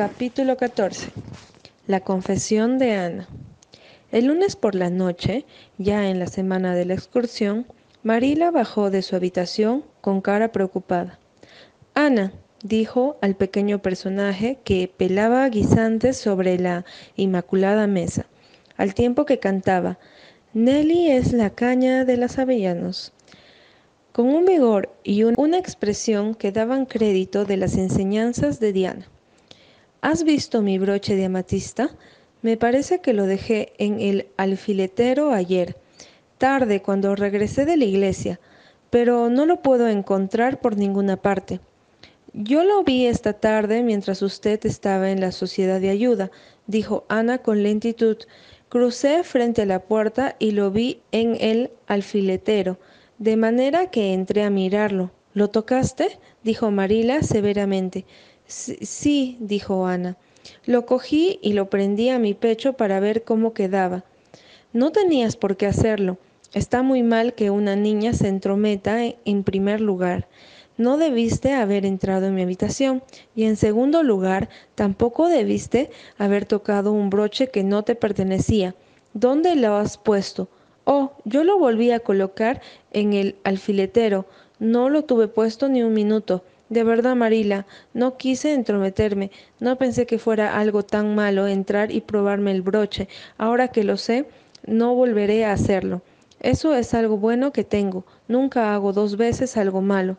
Capítulo 14 La confesión de Ana El lunes por la noche, ya en la semana de la excursión, Marila bajó de su habitación con cara preocupada. Ana, dijo al pequeño personaje que pelaba guisantes sobre la inmaculada mesa, al tiempo que cantaba Nelly es la caña de las avellanos con un vigor y una expresión que daban crédito de las enseñanzas de Diana. ¿Has visto mi broche de amatista? Me parece que lo dejé en el alfiletero ayer, tarde cuando regresé de la iglesia, pero no lo puedo encontrar por ninguna parte. Yo lo vi esta tarde mientras usted estaba en la sociedad de ayuda, dijo Ana con lentitud. Crucé frente a la puerta y lo vi en el alfiletero, de manera que entré a mirarlo. ¿Lo tocaste? dijo Marila severamente. Sí, dijo Ana. Lo cogí y lo prendí a mi pecho para ver cómo quedaba. No tenías por qué hacerlo. Está muy mal que una niña se entrometa en primer lugar. No debiste haber entrado en mi habitación y en segundo lugar tampoco debiste haber tocado un broche que no te pertenecía. ¿Dónde lo has puesto? Oh, yo lo volví a colocar en el alfiletero. No lo tuve puesto ni un minuto. De verdad, Marila, no quise entrometerme, no pensé que fuera algo tan malo entrar y probarme el broche. Ahora que lo sé, no volveré a hacerlo. Eso es algo bueno que tengo. Nunca hago dos veces algo malo.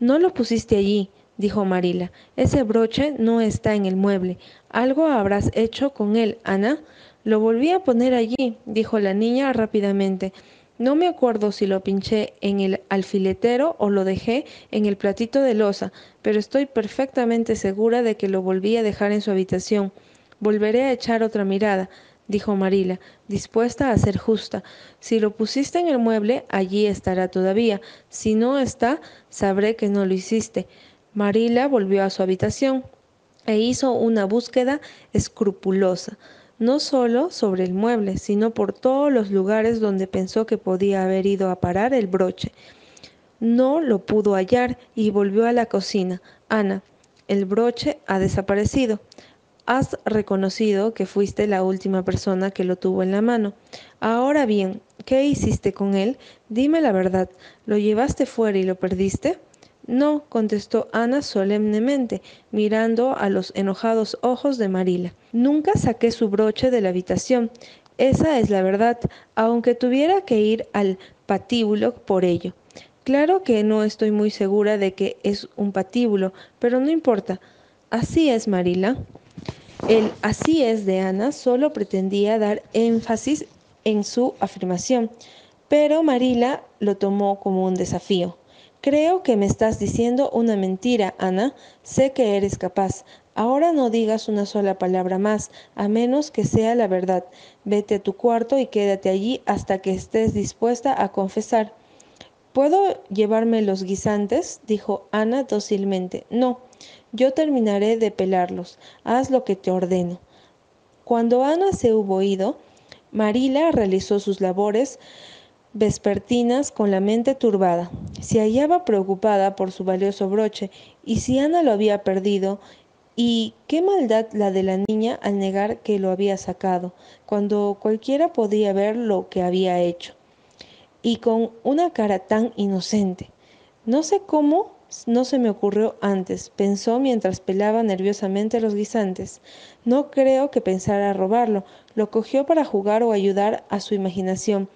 No lo pusiste allí, dijo Marila. Ese broche no está en el mueble. Algo habrás hecho con él, Ana. Lo volví a poner allí, dijo la niña rápidamente. No me acuerdo si lo pinché en el alfiletero o lo dejé en el platito de losa, pero estoy perfectamente segura de que lo volví a dejar en su habitación. Volveré a echar otra mirada, dijo Marila, dispuesta a ser justa. Si lo pusiste en el mueble, allí estará todavía. Si no está, sabré que no lo hiciste. Marila volvió a su habitación e hizo una búsqueda escrupulosa no solo sobre el mueble, sino por todos los lugares donde pensó que podía haber ido a parar el broche. No lo pudo hallar y volvió a la cocina. Ana, el broche ha desaparecido. Has reconocido que fuiste la última persona que lo tuvo en la mano. Ahora bien, ¿qué hiciste con él? Dime la verdad. ¿Lo llevaste fuera y lo perdiste? No, contestó Ana solemnemente, mirando a los enojados ojos de Marila. Nunca saqué su broche de la habitación. Esa es la verdad, aunque tuviera que ir al patíbulo por ello. Claro que no estoy muy segura de que es un patíbulo, pero no importa. Así es, Marila. El así es de Ana solo pretendía dar énfasis en su afirmación, pero Marila lo tomó como un desafío. Creo que me estás diciendo una mentira, Ana. Sé que eres capaz. Ahora no digas una sola palabra más, a menos que sea la verdad. Vete a tu cuarto y quédate allí hasta que estés dispuesta a confesar. ¿Puedo llevarme los guisantes? dijo Ana dócilmente. No, yo terminaré de pelarlos. Haz lo que te ordeno. Cuando Ana se hubo ido, Marila realizó sus labores vespertinas con la mente turbada. Se hallaba preocupada por su valioso broche y si Ana lo había perdido, y qué maldad la de la niña al negar que lo había sacado, cuando cualquiera podía ver lo que había hecho. Y con una cara tan inocente. No sé cómo no se me ocurrió antes, pensó mientras pelaba nerviosamente los guisantes. No creo que pensara robarlo, lo cogió para jugar o ayudar a su imaginación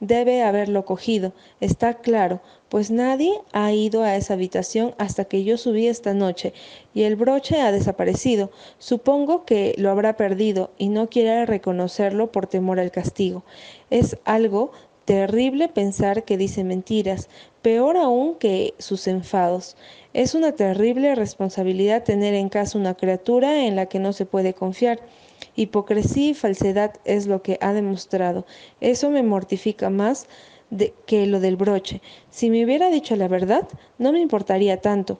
debe haberlo cogido, está claro, pues nadie ha ido a esa habitación hasta que yo subí esta noche y el broche ha desaparecido. Supongo que lo habrá perdido y no quiere reconocerlo por temor al castigo. Es algo terrible pensar que dice mentiras, peor aún que sus enfados. Es una terrible responsabilidad tener en casa una criatura en la que no se puede confiar. Hipocresía y falsedad es lo que ha demostrado. Eso me mortifica más que lo del broche. Si me hubiera dicho la verdad, no me importaría tanto.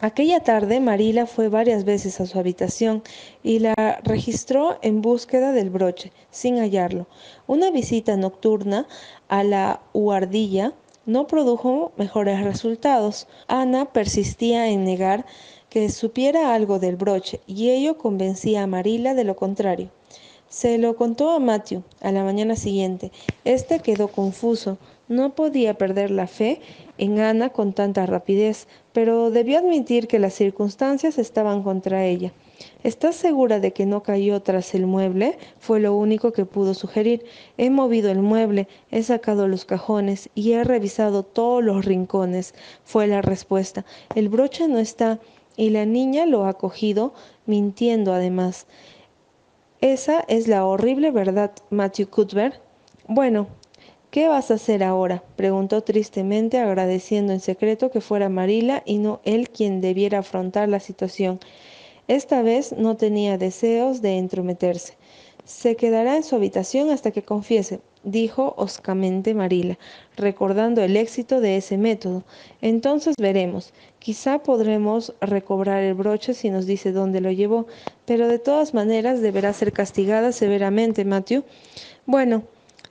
Aquella tarde Marila fue varias veces a su habitación y la registró en búsqueda del broche, sin hallarlo. Una visita nocturna a la huardilla no produjo mejores resultados. Ana persistía en negar que supiera algo del broche, y ello convencía a Marila de lo contrario. Se lo contó a Matthew a la mañana siguiente. Este quedó confuso. No podía perder la fe en Ana con tanta rapidez, pero debió admitir que las circunstancias estaban contra ella. ¿Estás segura de que no cayó tras el mueble? Fue lo único que pudo sugerir. He movido el mueble, he sacado los cajones y he revisado todos los rincones, fue la respuesta. El broche no está y la niña lo ha cogido, mintiendo además. Esa es la horrible verdad, Matthew Cuthbert. Bueno, ¿qué vas a hacer ahora? preguntó tristemente, agradeciendo en secreto que fuera Marila y no él quien debiera afrontar la situación. Esta vez no tenía deseos de entrometerse. Se quedará en su habitación hasta que confiese, dijo hoscamente Marila, recordando el éxito de ese método. Entonces veremos. Quizá podremos recobrar el broche si nos dice dónde lo llevó, pero de todas maneras deberá ser castigada severamente, Matthew. Bueno,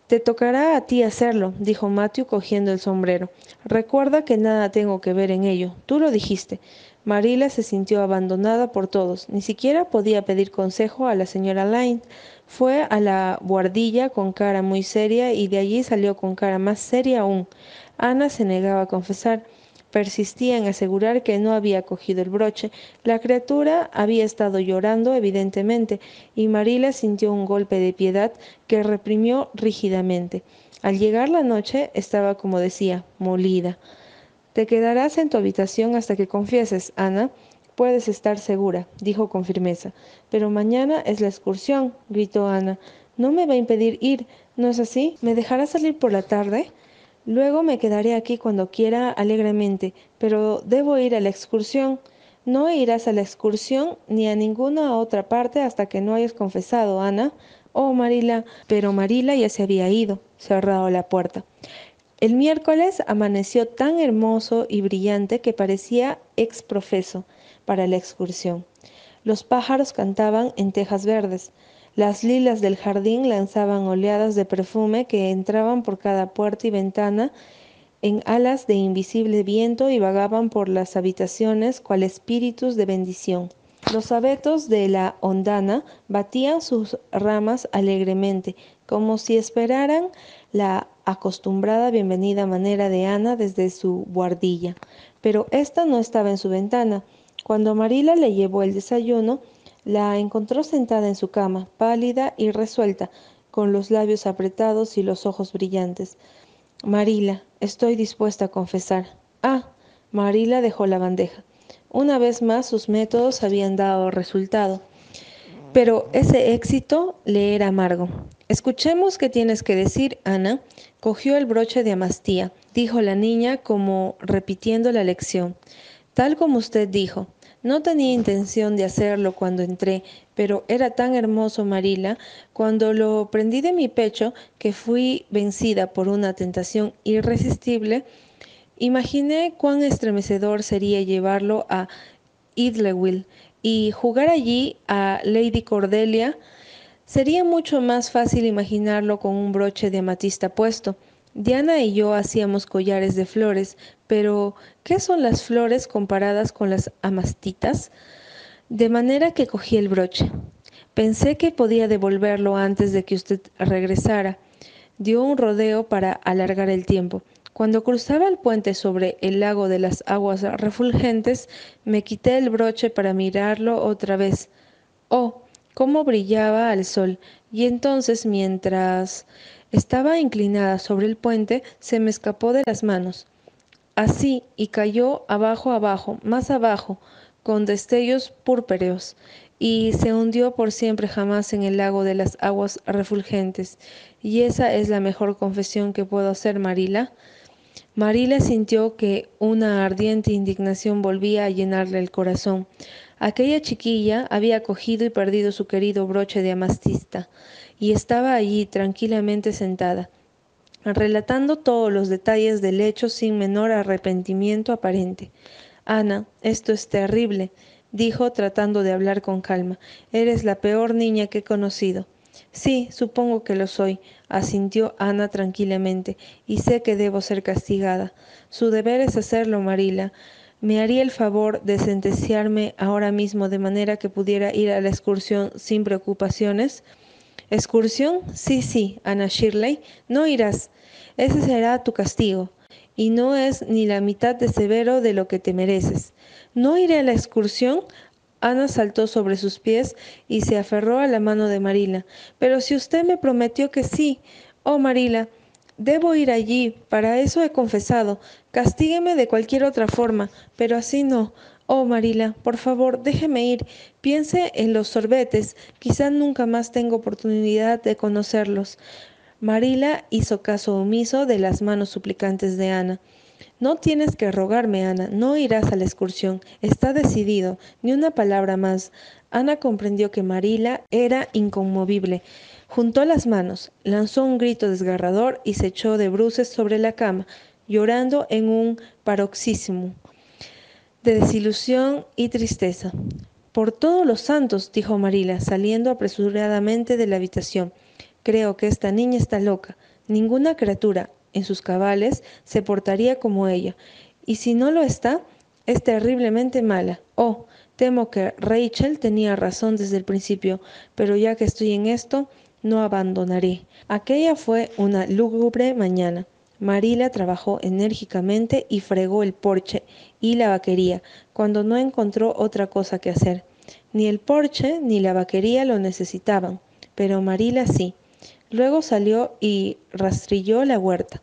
te tocará a ti hacerlo, dijo Matthew cogiendo el sombrero. Recuerda que nada tengo que ver en ello. Tú lo dijiste. Marila se sintió abandonada por todos. Ni siquiera podía pedir consejo a la señora Lyne. Fue a la buhardilla con cara muy seria y de allí salió con cara más seria aún. Ana se negaba a confesar. Persistía en asegurar que no había cogido el broche. La criatura había estado llorando evidentemente, y Marila sintió un golpe de piedad que reprimió rígidamente. Al llegar la noche estaba, como decía, molida. Te quedarás en tu habitación hasta que confieses, Ana. Puedes estar segura, dijo con firmeza. Pero mañana es la excursión, gritó Ana. No me va a impedir ir, ¿no es así? ¿Me dejará salir por la tarde? Luego me quedaré aquí cuando quiera alegremente, pero debo ir a la excursión. No irás a la excursión ni a ninguna otra parte hasta que no hayas confesado, Ana. Oh, Marila. Pero Marila ya se había ido, cerrado la puerta. El miércoles amaneció tan hermoso y brillante que parecía exprofeso para la excursión. Los pájaros cantaban en tejas verdes. Las lilas del jardín lanzaban oleadas de perfume que entraban por cada puerta y ventana en alas de invisible viento y vagaban por las habitaciones cual espíritus de bendición. Los abetos de la hondana batían sus ramas alegremente, como si esperaran la acostumbrada bienvenida manera de Ana desde su buhardilla, pero ésta no estaba en su ventana. Cuando Marila le llevó el desayuno, la encontró sentada en su cama, pálida y resuelta, con los labios apretados y los ojos brillantes. Marila, estoy dispuesta a confesar. Ah, Marila dejó la bandeja. Una vez más sus métodos habían dado resultado, pero ese éxito le era amargo. Escuchemos qué tienes que decir, Ana. Cogió el broche de amastía, dijo la niña como repitiendo la lección. Tal como usted dijo. No tenía intención de hacerlo cuando entré, pero era tan hermoso Marila, cuando lo prendí de mi pecho, que fui vencida por una tentación irresistible, imaginé cuán estremecedor sería llevarlo a Idlewild y jugar allí a Lady Cordelia Sería mucho más fácil imaginarlo con un broche de amatista puesto. Diana y yo hacíamos collares de flores, pero ¿qué son las flores comparadas con las amastitas? De manera que cogí el broche. Pensé que podía devolverlo antes de que usted regresara. Dio un rodeo para alargar el tiempo. Cuando cruzaba el puente sobre el lago de las aguas refulgentes, me quité el broche para mirarlo otra vez. Oh, cómo brillaba al sol, y entonces mientras estaba inclinada sobre el puente, se me escapó de las manos. Así, y cayó abajo, abajo, más abajo, con destellos purpúreos, y se hundió por siempre jamás en el lago de las aguas refulgentes. Y esa es la mejor confesión que puedo hacer, Marila. Marila sintió que una ardiente indignación volvía a llenarle el corazón. Aquella chiquilla había cogido y perdido su querido broche de amastista y estaba allí tranquilamente sentada, relatando todos los detalles del hecho sin menor arrepentimiento aparente. Ana, esto es terrible, dijo tratando de hablar con calma. Eres la peor niña que he conocido. Sí, supongo que lo soy, asintió Ana tranquilamente, y sé que debo ser castigada. Su deber es hacerlo, Marila. ¿Me haría el favor de sentenciarme ahora mismo de manera que pudiera ir a la excursión sin preocupaciones? ¿Excursión? Sí, sí, Ana Shirley, no irás. Ese será tu castigo, y no es ni la mitad de severo de lo que te mereces. ¿No iré a la excursión? Ana saltó sobre sus pies y se aferró a la mano de Marila. Pero si usted me prometió que sí. Oh, Marila, debo ir allí, para eso he confesado. Castígueme de cualquier otra forma, pero así no. Oh, Marila, por favor, déjeme ir. Piense en los sorbetes. Quizá nunca más tengo oportunidad de conocerlos. Marila hizo caso omiso de las manos suplicantes de Ana. No tienes que rogarme, Ana, no irás a la excursión. Está decidido, ni una palabra más. Ana comprendió que Marila era inconmovible. Juntó las manos, lanzó un grito desgarrador y se echó de bruces sobre la cama, llorando en un paroxismo de desilusión y tristeza. Por todos los santos, dijo Marila, saliendo apresuradamente de la habitación. Creo que esta niña está loca. Ninguna criatura, en sus cabales, se portaría como ella, y si no lo está, es terriblemente mala. Oh, temo que Rachel tenía razón desde el principio, pero ya que estoy en esto, no abandonaré. Aquella fue una lúgubre mañana. Marila trabajó enérgicamente y fregó el porche y la vaquería, cuando no encontró otra cosa que hacer. Ni el porche ni la vaquería lo necesitaban, pero Marila sí. Luego salió y rastrilló la huerta.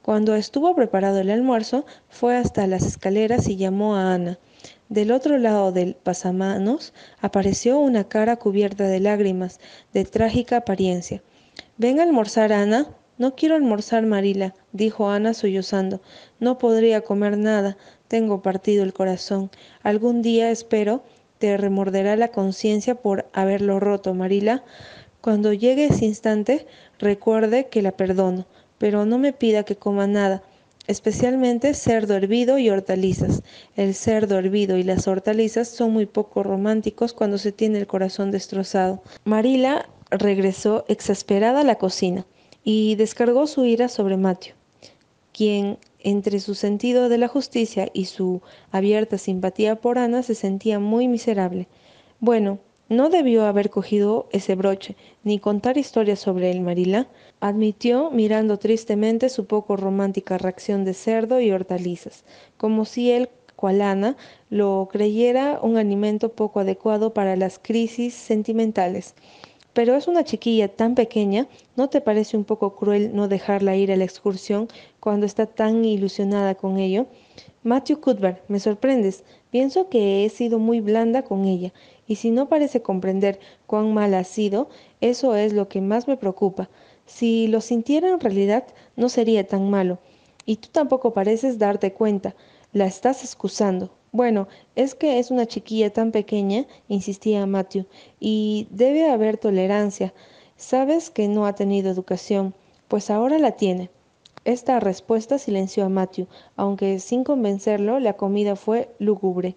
Cuando estuvo preparado el almuerzo, fue hasta las escaleras y llamó a Ana. Del otro lado del pasamanos apareció una cara cubierta de lágrimas, de trágica apariencia. Ven a almorzar, Ana. No quiero almorzar, Marila, dijo Ana sollozando. No podría comer nada. Tengo partido el corazón. Algún día, espero, te remorderá la conciencia por haberlo roto, Marila. Cuando llegue ese instante, recuerde que la perdono, pero no me pida que coma nada, especialmente cerdo hervido y hortalizas. El cerdo hervido y las hortalizas son muy poco románticos cuando se tiene el corazón destrozado. Marila regresó exasperada a la cocina y descargó su ira sobre Matthew, quien entre su sentido de la justicia y su abierta simpatía por Ana se sentía muy miserable. Bueno, no debió haber cogido ese broche, ni contar historias sobre el Marila, admitió mirando tristemente su poco romántica reacción de cerdo y hortalizas, como si él, cual Ana, lo creyera un alimento poco adecuado para las crisis sentimentales. Pero es una chiquilla tan pequeña, ¿no te parece un poco cruel no dejarla ir a la excursión cuando está tan ilusionada con ello? Matthew Cuthbert, me sorprendes. Pienso que he sido muy blanda con ella, y si no parece comprender cuán mal ha sido, eso es lo que más me preocupa. Si lo sintiera en realidad, no sería tan malo. Y tú tampoco pareces darte cuenta. La estás excusando. Bueno, es que es una chiquilla tan pequeña, insistía Matthew, y debe haber tolerancia. Sabes que no ha tenido educación, pues ahora la tiene. Esta respuesta silenció a Matthew, aunque sin convencerlo la comida fue lúgubre.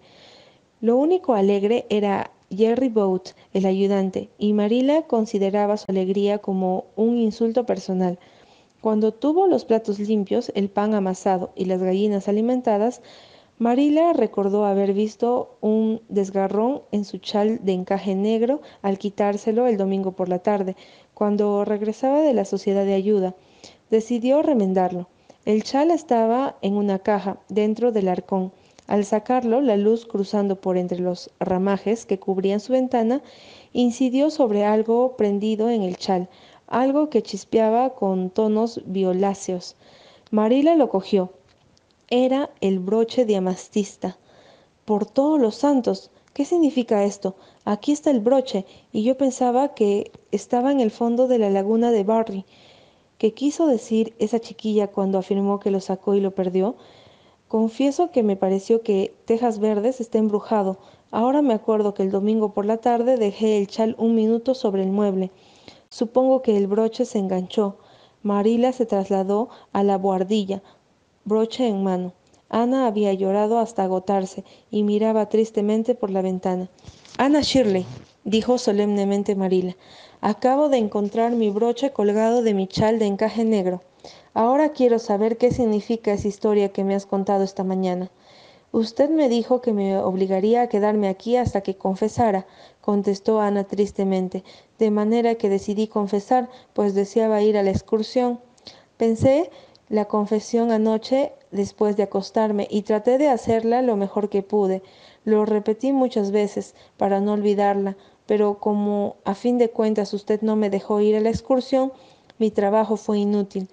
Lo único alegre era Jerry Boat, el ayudante, y Marila consideraba su alegría como un insulto personal. Cuando tuvo los platos limpios, el pan amasado y las gallinas alimentadas, Marila recordó haber visto un desgarrón en su chal de encaje negro al quitárselo el domingo por la tarde, cuando regresaba de la sociedad de ayuda. Decidió remendarlo. El chal estaba en una caja dentro del arcón. Al sacarlo, la luz cruzando por entre los ramajes que cubrían su ventana, incidió sobre algo prendido en el chal, algo que chispeaba con tonos violáceos. Marila lo cogió, era el broche de amastista. Por todos los santos, ¿qué significa esto? Aquí está el broche, y yo pensaba que estaba en el fondo de la laguna de Barry. ¿Qué quiso decir esa chiquilla cuando afirmó que lo sacó y lo perdió? Confieso que me pareció que Tejas Verdes está embrujado. Ahora me acuerdo que el domingo por la tarde dejé el chal un minuto sobre el mueble. Supongo que el broche se enganchó. Marila se trasladó a la buhardilla, broche en mano. Ana había llorado hasta agotarse y miraba tristemente por la ventana. Ana Shirley, dijo solemnemente Marila, acabo de encontrar mi broche colgado de mi chal de encaje negro. Ahora quiero saber qué significa esa historia que me has contado esta mañana. Usted me dijo que me obligaría a quedarme aquí hasta que confesara, contestó Ana tristemente, de manera que decidí confesar, pues deseaba ir a la excursión. Pensé la confesión anoche después de acostarme y traté de hacerla lo mejor que pude. Lo repetí muchas veces para no olvidarla, pero como a fin de cuentas usted no me dejó ir a la excursión, mi trabajo fue inútil.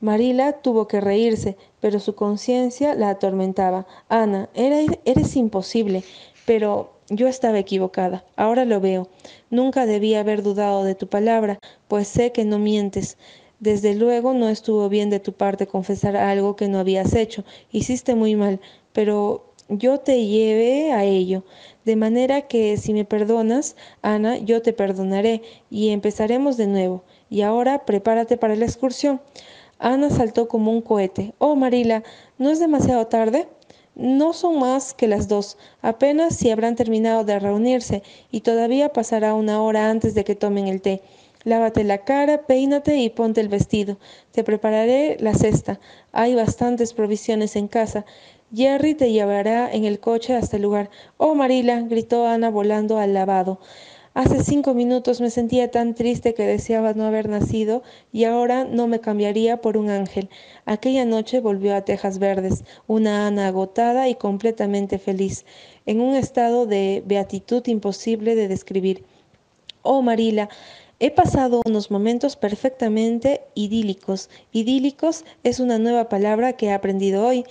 Marila tuvo que reírse, pero su conciencia la atormentaba. Ana, eres, imposible, pero yo estaba equivocada. Ahora lo veo. Nunca debí haber dudado de tu palabra, pues sé que no mientes. Desde luego no estuvo bien de tu parte confesar algo que no habías hecho. Hiciste muy mal, pero yo te llevé a ello. De manera que si me perdonas, Ana, yo te perdonaré y empezaremos de nuevo. Y ahora prepárate para la excursión. Ana saltó como un cohete. Oh, Marila, ¿no es demasiado tarde? No son más que las dos. Apenas si habrán terminado de reunirse y todavía pasará una hora antes de que tomen el té. Lávate la cara, peínate y ponte el vestido. Te prepararé la cesta. Hay bastantes provisiones en casa. Jerry te llevará en el coche hasta el lugar. Oh, Marila, gritó Ana volando al lavado. Hace cinco minutos me sentía tan triste que deseaba no haber nacido y ahora no me cambiaría por un ángel. Aquella noche volvió a Tejas Verdes, una Ana agotada y completamente feliz, en un estado de beatitud imposible de describir. Oh, Marila, He pasado unos momentos perfectamente idílicos. Idílicos es una nueva palabra que he aprendido hoy.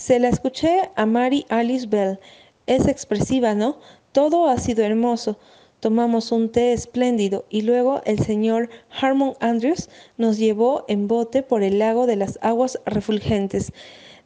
Se la escuché a Mary Alice Bell. Es expresiva, ¿no? Todo ha sido hermoso. Tomamos un té espléndido y luego el señor Harmon Andrews nos llevó en bote por el lago de las aguas refulgentes,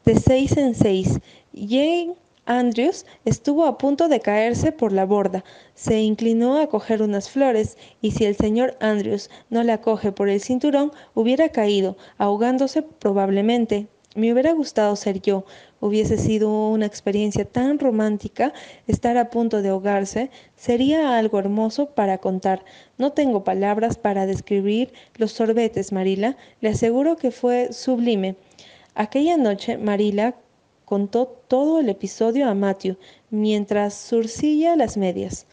de seis en seis. Jane Andrews estuvo a punto de caerse por la borda. Se inclinó a coger unas flores y si el señor Andrews no la coge por el cinturón, hubiera caído, ahogándose probablemente. Me hubiera gustado ser yo. Hubiese sido una experiencia tan romántica estar a punto de ahogarse. Sería algo hermoso para contar. No tengo palabras para describir los sorbetes, Marila. Le aseguro que fue sublime. Aquella noche, Marila contó todo el episodio a Matthew mientras surcilla las medias.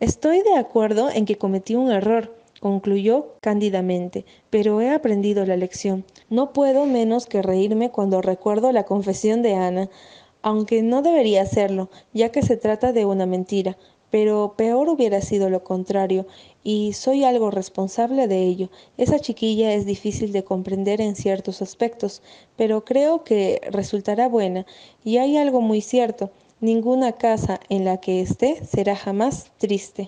Estoy de acuerdo en que cometí un error concluyó cándidamente, pero he aprendido la lección. No puedo menos que reírme cuando recuerdo la confesión de Ana, aunque no debería hacerlo, ya que se trata de una mentira, pero peor hubiera sido lo contrario, y soy algo responsable de ello. Esa chiquilla es difícil de comprender en ciertos aspectos, pero creo que resultará buena, y hay algo muy cierto, ninguna casa en la que esté será jamás triste.